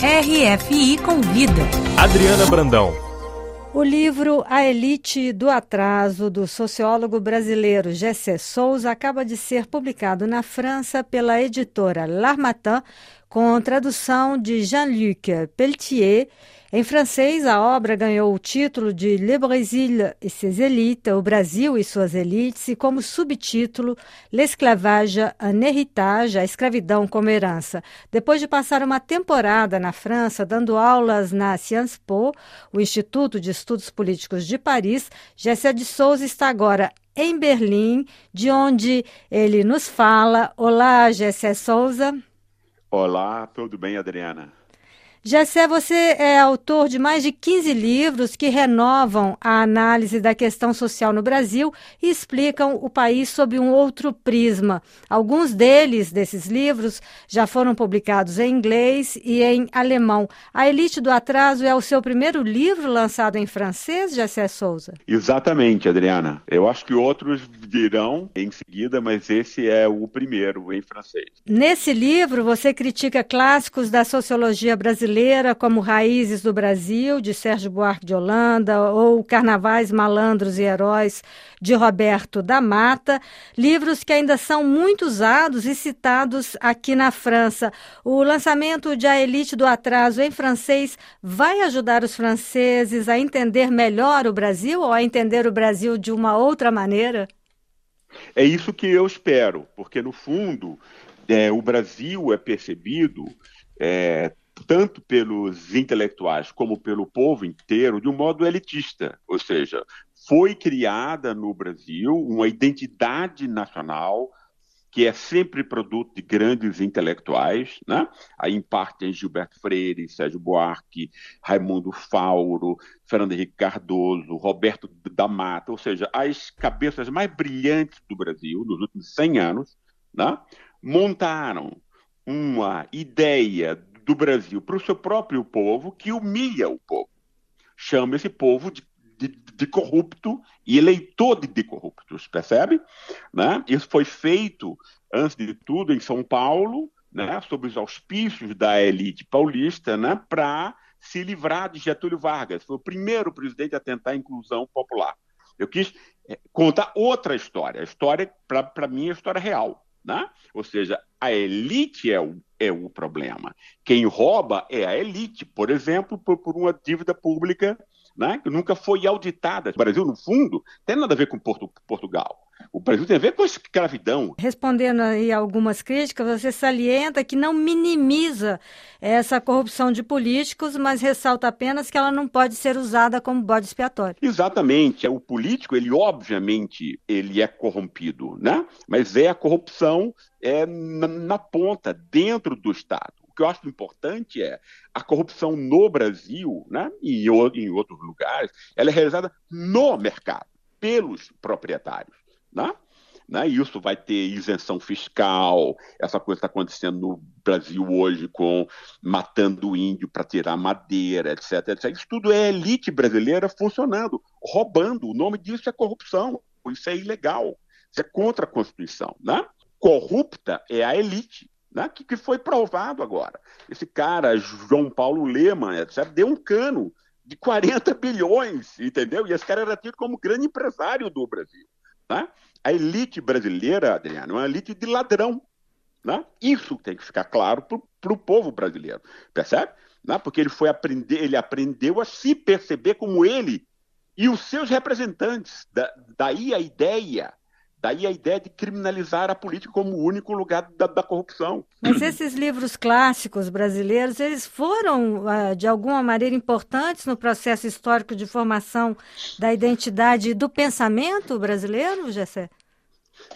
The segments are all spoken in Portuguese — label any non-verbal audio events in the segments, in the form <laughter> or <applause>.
RFI Convida. Adriana Brandão. O livro A Elite do Atraso, do sociólogo brasileiro Gessé Souza, acaba de ser publicado na França pela editora L'Armatan, com tradução de Jean-Luc Pelletier em francês, a obra ganhou o título de Le Brésil et ses élites, o Brasil e suas elites, e como subtítulo L'esclavage un héritage, a escravidão como herança. Depois de passar uma temporada na França, dando aulas na Sciences Po, o Instituto de Estudos Políticos de Paris, Gessé de Souza está agora em Berlim, de onde ele nos fala. Olá, Gessé Souza. Olá, tudo bem, Adriana? Jessé, você é autor de mais de 15 livros que renovam a análise da questão social no Brasil e explicam o país sob um outro prisma. Alguns deles, desses livros, já foram publicados em inglês e em alemão. A Elite do Atraso é o seu primeiro livro lançado em francês, Jessé Souza? Exatamente, Adriana. Eu acho que outros virão em seguida, mas esse é o primeiro em francês. Nesse livro, você critica clássicos da sociologia brasileira brasileira, como Raízes do Brasil, de Sérgio Buarque de Holanda, ou Carnavais Malandros e Heróis, de Roberto da Mata, livros que ainda são muito usados e citados aqui na França. O lançamento de A Elite do Atraso em francês vai ajudar os franceses a entender melhor o Brasil ou a entender o Brasil de uma outra maneira? É isso que eu espero, porque no fundo é, o Brasil é percebido é, tanto pelos intelectuais como pelo povo inteiro, de um modo elitista. Ou seja, foi criada no Brasil uma identidade nacional que é sempre produto de grandes intelectuais, né? Aí, em parte, tem Gilberto Freire, Sérgio Buarque, Raimundo Fauro, Fernando Henrique Cardoso, Roberto da Mata, ou seja, as cabeças mais brilhantes do Brasil nos últimos 100 anos, né? montaram uma ideia do Brasil para o seu próprio povo que humilha o povo. Chama esse povo de, de, de corrupto e eleitor de, de corruptos, percebe? Né? Isso foi feito, antes de tudo, em São Paulo, né, sob os auspícios da elite paulista, né, para se livrar de Getúlio Vargas. Foi o primeiro presidente a tentar a inclusão popular. Eu quis é, contar outra história. A história, para mim, é a história real. Né? Ou seja, a elite é o, é o problema. Quem rouba é a elite, por exemplo, por, por uma dívida pública né, que nunca foi auditada. O Brasil, no fundo, tem nada a ver com Porto, Portugal. O Brasil tem a ver com a escravidão. Respondendo aí algumas críticas, você salienta que não minimiza essa corrupção de políticos, mas ressalta apenas que ela não pode ser usada como bode expiatório. Exatamente. O político, ele obviamente, ele é corrompido, né? Mas é a corrupção é na, na ponta, dentro do Estado que eu acho importante é a corrupção no Brasil, né, e em outros lugares, ela é realizada no mercado, pelos proprietários. Né? Né? Isso vai ter isenção fiscal, essa coisa está acontecendo no Brasil hoje com matando índio para tirar madeira, etc, etc. Isso tudo é elite brasileira funcionando, roubando. O nome disso é corrupção, isso é ilegal, isso é contra a Constituição. Né? Corrupta é a elite. Né, que, que foi provado agora. Esse cara, João Paulo Leman, etc., deu um cano de 40 <laughs> bilhões, entendeu? E esse cara era tido como grande empresário do Brasil. Né? A elite brasileira, Adriano, é uma elite de ladrão. Né? Isso tem que ficar claro para o povo brasileiro, percebe? Né? Porque ele foi aprender, ele aprendeu a se perceber como ele e os seus representantes. Da, daí a ideia Daí a ideia de criminalizar a política como o único lugar da, da, corrupção. Mas esses livros clássicos brasileiros, eles foram, ah, de alguma maneira, importantes no processo histórico de formação da identidade e do pensamento brasileiro, Gessé?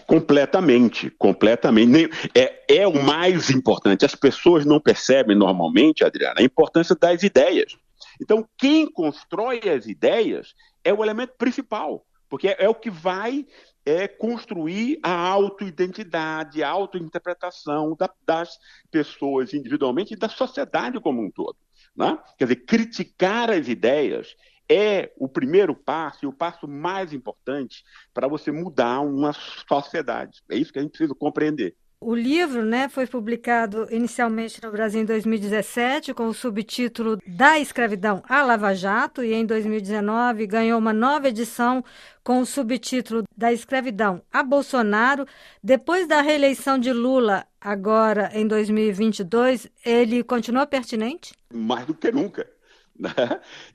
Completamente, completamente. É, é o mais importante. As pessoas não percebem normalmente, Adriana, a importância das ideias. Então, quem constrói as ideias é o elemento principal, porque é, é o que vai é construir a autoidentidade, a autointerpretação da, das pessoas individualmente e da sociedade como um todo. Né? Quer dizer, criticar as ideias é o primeiro passo e o passo mais importante para você mudar uma sociedade. É isso que a gente precisa compreender. O livro né, foi publicado inicialmente no Brasil em 2017 com o subtítulo Da Escravidão à Lava Jato e em 2019 ganhou uma nova edição com o subtítulo Da Escravidão a Bolsonaro. Depois da reeleição de Lula, agora em 2022, ele continua pertinente? Mais do que nunca. Né?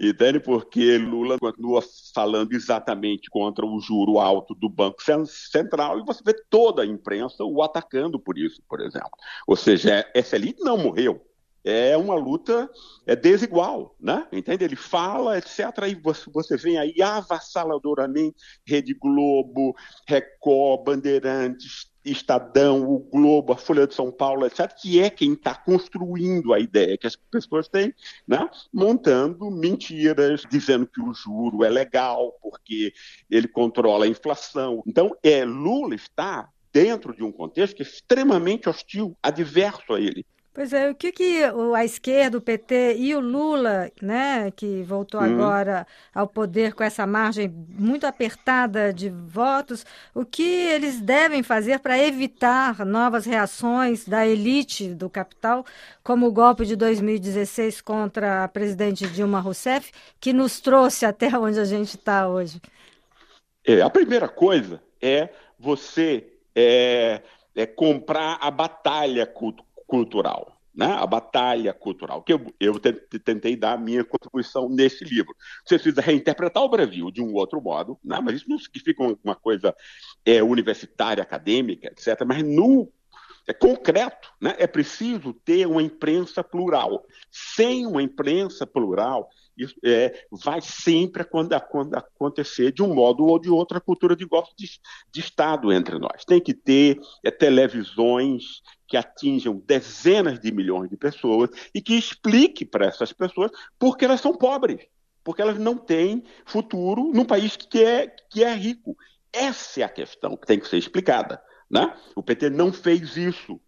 Entende? Porque Lula continua falando exatamente contra o juro alto do Banco Central e você vê toda a imprensa o atacando por isso, por exemplo. Ou seja, essa elite não morreu. É uma luta é desigual, né? Entende? Ele fala, etc. E você, você vem aí avassaladoramente Rede Globo, Record, Bandeirantes, Estadão, o Globo, a Folha de São Paulo, etc., que é quem está construindo a ideia que as pessoas têm, né? montando mentiras, dizendo que o juro é legal, porque ele controla a inflação. Então, é, Lula está dentro de um contexto é extremamente hostil, adverso a ele. Pois é, o que, que a esquerda, o PT e o Lula, né, que voltou hum. agora ao poder com essa margem muito apertada de votos, o que eles devem fazer para evitar novas reações da elite do capital, como o golpe de 2016 contra a presidente Dilma Rousseff, que nos trouxe até <laughs> onde a gente está hoje? É, a primeira coisa é você é, é comprar a batalha cultural, né? a batalha cultural, que eu, eu tentei dar a minha contribuição nesse livro. Você precisa reinterpretar o Brasil de um outro modo, né? mas isso não significa uma coisa é, universitária, acadêmica, etc., mas no é concreto, né? é preciso ter uma imprensa plural. Sem uma imprensa plural, isso, é, vai sempre quando, quando acontecer de um modo ou de outro a cultura de golpe de, de Estado entre nós. Tem que ter é, televisões que atinjam dezenas de milhões de pessoas e que explique para essas pessoas por que elas são pobres, porque elas não têm futuro num país que é, que é rico. Essa é a questão que tem que ser explicada. Né? O PT não fez isso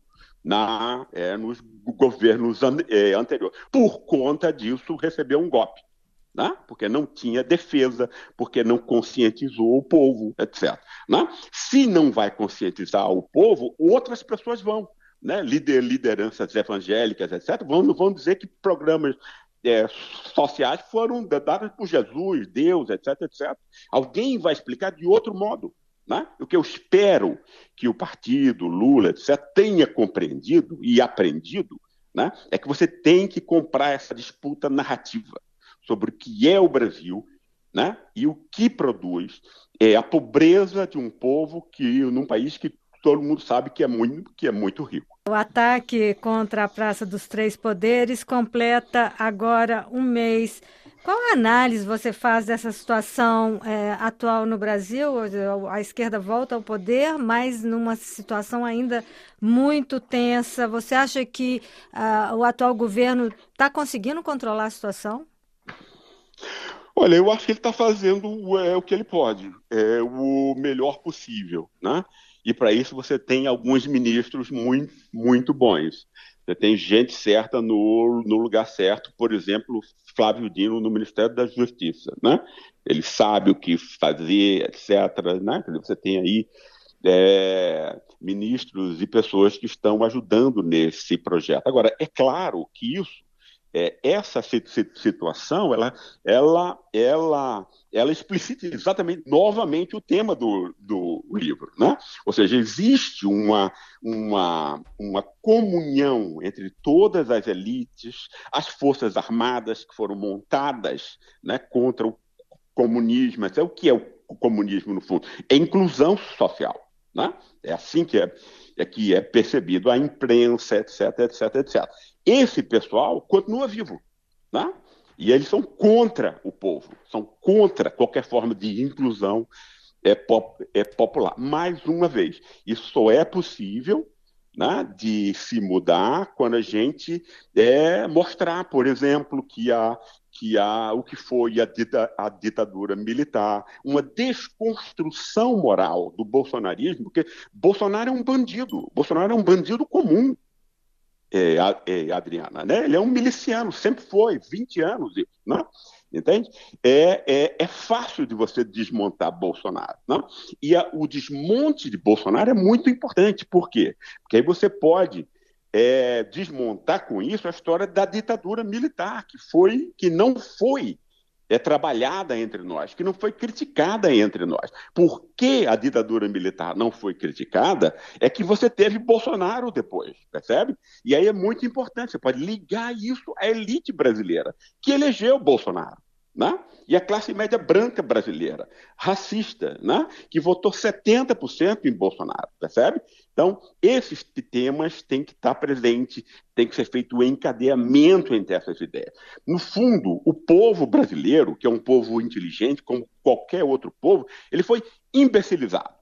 na, é, nos governos an, é, anteriores. Por conta disso, recebeu um golpe. Né? Porque não tinha defesa, porque não conscientizou o povo, etc. Né? Se não vai conscientizar o povo, outras pessoas vão. Né? Lider, lideranças evangélicas, etc., vão, vão dizer que programas é, sociais foram dados por Jesus, Deus, etc, etc. Alguém vai explicar de outro modo. Né? O que eu espero que o partido, Lula, etc., tenha compreendido e aprendido né, é que você tem que comprar essa disputa narrativa sobre o que é o Brasil né, e o que produz é a pobreza de um povo que num país que todo mundo sabe que é muito, que é muito rico. O ataque contra a Praça dos Três Poderes completa agora um mês qual análise você faz dessa situação é, atual no Brasil? A esquerda volta ao poder, mas numa situação ainda muito tensa. Você acha que uh, o atual governo está conseguindo controlar a situação? Olha, eu acho que ele está fazendo é, o que ele pode, é, o melhor possível, né? E para isso você tem alguns ministros muito, muito bons. Você tem gente certa no, no lugar certo, por exemplo, Flávio Dino no Ministério da Justiça, né? Ele sabe o que fazer, etc. Né? Você tem aí é, ministros e pessoas que estão ajudando nesse projeto. Agora, é claro que isso é, essa situação ela, ela, ela, ela explicita exatamente novamente o tema do, do livro. Né? Ou seja, existe uma, uma, uma comunhão entre todas as elites, as forças armadas que foram montadas né, contra o comunismo. É o que é o comunismo, no fundo? É inclusão social. Né? É assim que é, é que é percebido a imprensa, etc, etc, etc. Esse pessoal continua vivo, né? E eles são contra o povo, são contra qualquer forma de inclusão é, pop, é popular. Mais uma vez, isso só é possível né, de se mudar quando a gente é, mostrar, por exemplo, que a, que há o que foi a, dita, a, ditadura militar, uma desconstrução moral do bolsonarismo, porque Bolsonaro é um bandido, Bolsonaro é um bandido comum, é, é, Adriana, né? Ele é um miliciano, sempre foi, 20 anos, né? Entende? É, é, é fácil de você desmontar Bolsonaro. Não? E a, o desmonte de Bolsonaro é muito importante. Por quê? Porque aí você pode é, desmontar com isso a história da ditadura militar, que foi, que não foi é trabalhada entre nós, que não foi criticada entre nós. Por que a ditadura militar não foi criticada? É que você teve Bolsonaro depois, percebe? E aí é muito importante, você pode ligar isso à elite brasileira, que elegeu Bolsonaro. Né? E a classe média branca brasileira, racista, né? que votou 70% em Bolsonaro, percebe? Então, esses temas têm que estar presentes, tem que ser feito o um encadeamento entre essas ideias. No fundo, o povo brasileiro, que é um povo inteligente, como qualquer outro povo, ele foi imbecilizado.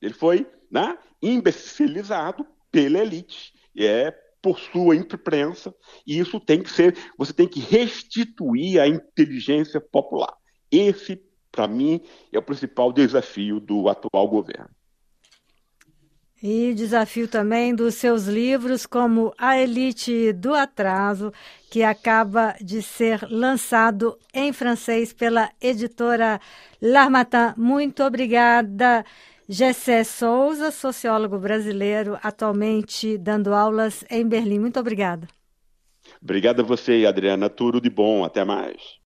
Ele foi né, imbecilizado pela elite. É por sua imprensa, e isso tem que ser, você tem que restituir a inteligência popular. Esse, para mim, é o principal desafio do atual governo. E desafio também dos seus livros, como A Elite do Atraso, que acaba de ser lançado em francês pela editora L'Armatan. Muito obrigada. Gessé Souza, sociólogo brasileiro, atualmente dando aulas em Berlim. Muito obrigada. Obrigado a você, Adriana. Tudo de bom. Até mais.